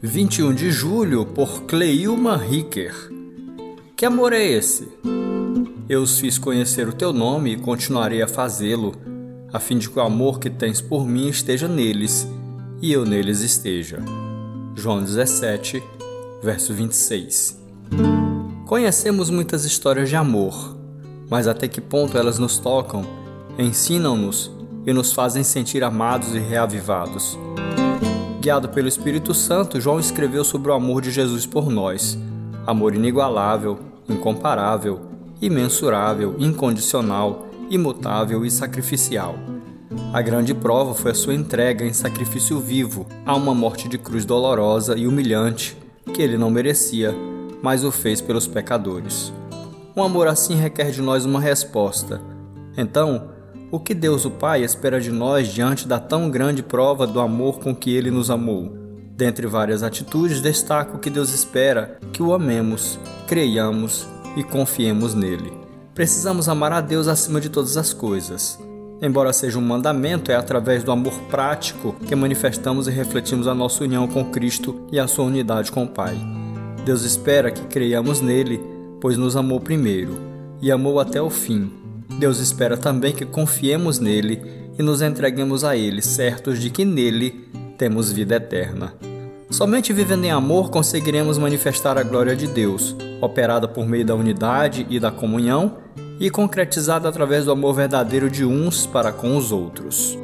Vinte e um de julho por Cleilma Ricker. Que amor é esse? Eu os fiz conhecer o teu nome e continuarei a fazê-lo, a fim de que o amor que tens por mim esteja neles e eu neles esteja. João 17, verso 26. Conhecemos muitas histórias de amor, mas até que ponto elas nos tocam, ensinam-nos e nos fazem sentir amados e reavivados? Guiado pelo Espírito Santo, João escreveu sobre o amor de Jesus por nós, amor inigualável, incomparável, imensurável, incondicional, imutável e sacrificial. A grande prova foi a sua entrega em sacrifício vivo a uma morte de cruz dolorosa e humilhante que ele não merecia, mas o fez pelos pecadores. Um amor assim requer de nós uma resposta. Então, o que Deus o Pai espera de nós diante da tão grande prova do amor com que ele nos amou? Dentre várias atitudes, destaco que Deus espera que o amemos, creiamos e confiemos nele. Precisamos amar a Deus acima de todas as coisas. Embora seja um mandamento, é através do amor prático que manifestamos e refletimos a nossa união com Cristo e a sua unidade com o Pai. Deus espera que creiamos nele, pois nos amou primeiro e amou até o fim. Deus espera também que confiemos nele e nos entreguemos a ele, certos de que nele temos vida eterna. Somente vivendo em amor conseguiremos manifestar a glória de Deus, operada por meio da unidade e da comunhão e concretizada através do amor verdadeiro de uns para com os outros.